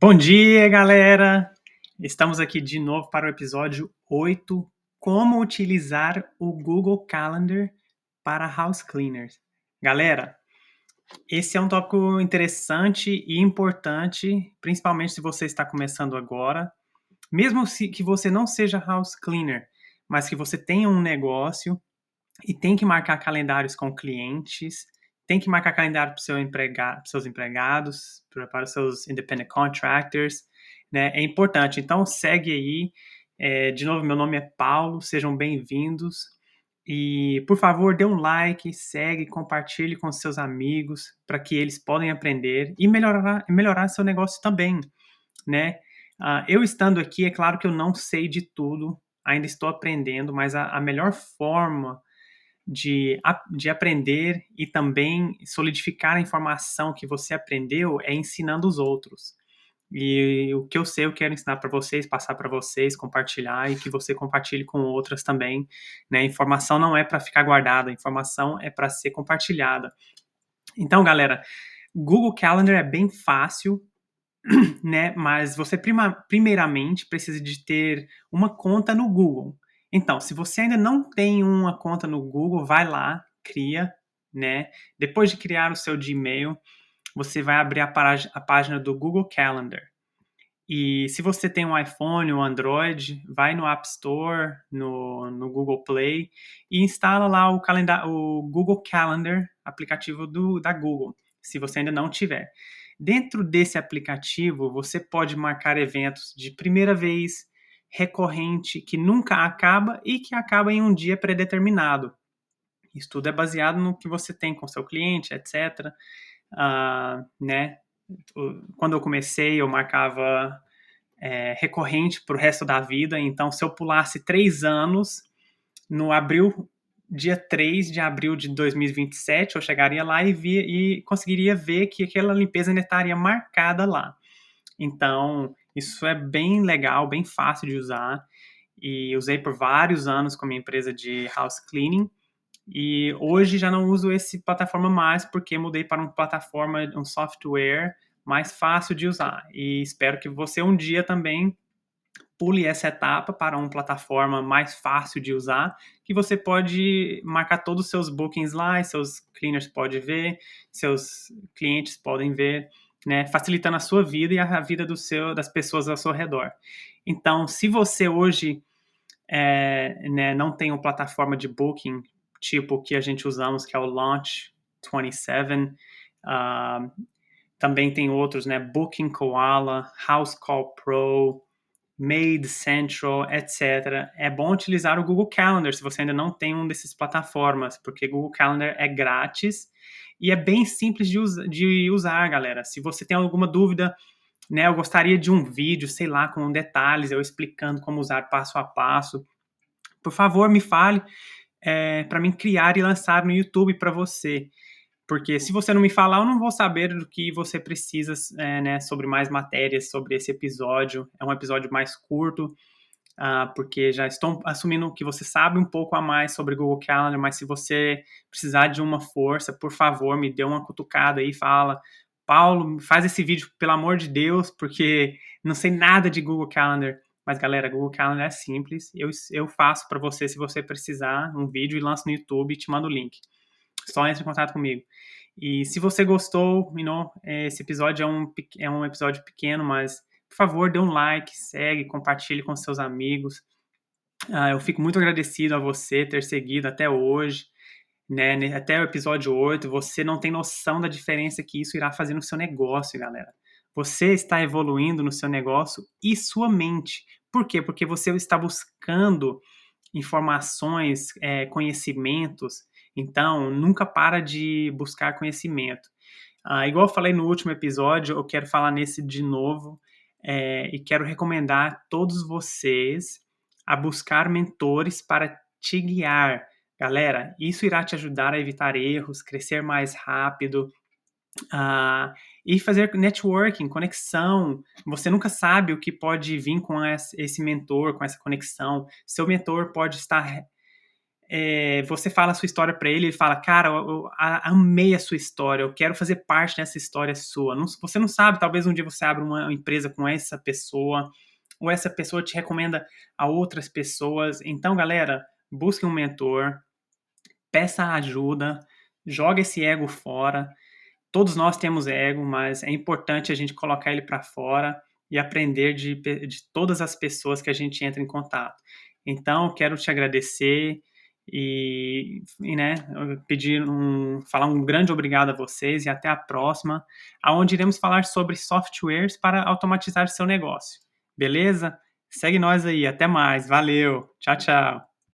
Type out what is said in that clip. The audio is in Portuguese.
Bom dia, galera! Estamos aqui de novo para o episódio 8: Como utilizar o Google Calendar para house cleaners. Galera, esse é um tópico interessante e importante, principalmente se você está começando agora. Mesmo se, que você não seja house cleaner, mas que você tenha um negócio e tem que marcar calendários com clientes, tem que marcar calendário para seu empregado, seus empregados, para os seus independent contractors, né? É importante. Então segue aí. É, de novo, meu nome é Paulo, sejam bem-vindos. E, por favor, dê um like, segue, compartilhe com seus amigos para que eles podem aprender e melhorar, melhorar seu negócio também, né? Uh, eu estando aqui, é claro que eu não sei de tudo, ainda estou aprendendo, mas a, a melhor forma de, de aprender e também solidificar a informação que você aprendeu é ensinando os outros. E o que eu sei, eu quero ensinar para vocês, passar para vocês, compartilhar e que você compartilhe com outras também. Né? Informação não é para ficar guardada, informação é para ser compartilhada. Então, galera, Google Calendar é bem fácil, né? Mas você prima, primeiramente precisa de ter uma conta no Google. Então, se você ainda não tem uma conta no Google, vai lá, cria, né? Depois de criar o seu Gmail, você vai abrir a, a página do Google Calendar. E se você tem um iPhone ou Android, vai no App Store, no, no Google Play e instala lá o, o Google Calendar, aplicativo do, da Google, se você ainda não tiver. Dentro desse aplicativo, você pode marcar eventos de primeira vez, recorrente, que nunca acaba e que acaba em um dia predeterminado. Isso tudo é baseado no que você tem com seu cliente, etc uh, né? Quando eu comecei, eu marcava é, recorrente para o resto da vida. Então, se eu pulasse três anos, no abril, dia 3 de abril de 2027, eu chegaria lá e, via, e conseguiria ver que aquela limpeza ainda estaria marcada lá. Então, isso é bem legal, bem fácil de usar. E usei por vários anos com a minha empresa de house cleaning. E hoje já não uso esse plataforma mais porque mudei para uma plataforma, um software mais fácil de usar. E espero que você um dia também pule essa etapa para uma plataforma mais fácil de usar, que você pode marcar todos os seus bookings lá, seus cleaners podem ver, seus clientes podem ver, né, facilitando a sua vida e a vida do seu, das pessoas ao seu redor. Então, se você hoje é, né, não tem uma plataforma de booking tipo que a gente usamos, que é o Launch 27. Uh, também tem outros, né? Booking Koala, House Call Pro, Made Central, etc. É bom utilizar o Google Calendar se você ainda não tem um desses plataformas, porque Google Calendar é grátis e é bem simples de, usa de usar, galera. Se você tem alguma dúvida, né, eu gostaria de um vídeo, sei lá, com detalhes, eu explicando como usar passo a passo. Por favor, me fale é, para mim criar e lançar no YouTube para você. Porque se você não me falar, eu não vou saber do que você precisa é, né, sobre mais matérias sobre esse episódio. É um episódio mais curto, uh, porque já estou assumindo que você sabe um pouco a mais sobre Google Calendar, mas se você precisar de uma força, por favor, me dê uma cutucada aí e fala. Paulo, faz esse vídeo, pelo amor de Deus, porque não sei nada de Google Calendar. Mas, galera, Google Calendar é simples. Eu, eu faço para você, se você precisar, um vídeo e lanço no YouTube e te mando o link. Só entre em contato comigo. E se você gostou, know, esse episódio é um, é um episódio pequeno, mas, por favor, dê um like, segue, compartilhe com seus amigos. Uh, eu fico muito agradecido a você ter seguido até hoje, né, até o episódio 8. Você não tem noção da diferença que isso irá fazer no seu negócio, galera. Você está evoluindo no seu negócio e sua mente. Por quê? Porque você está buscando informações, é, conhecimentos. Então, nunca para de buscar conhecimento. Ah, igual eu falei no último episódio, eu quero falar nesse de novo é, e quero recomendar todos vocês a buscar mentores para te guiar. Galera, isso irá te ajudar a evitar erros, crescer mais rápido, Uh, e fazer networking, conexão. Você nunca sabe o que pode vir com esse mentor, com essa conexão. Seu mentor pode estar é, você fala a sua história para ele, ele fala, cara, eu, eu, amei a sua história, eu quero fazer parte dessa história sua. Não, você não sabe, talvez um dia você abra uma empresa com essa pessoa, ou essa pessoa te recomenda a outras pessoas. Então, galera, busque um mentor, peça ajuda, joga esse ego fora. Todos nós temos ego, mas é importante a gente colocar ele para fora e aprender de, de todas as pessoas que a gente entra em contato. Então, quero te agradecer e, e né, pedir um, falar um grande obrigado a vocês e até a próxima, aonde iremos falar sobre softwares para automatizar seu negócio. Beleza? Segue nós aí, até mais, valeu, tchau, tchau.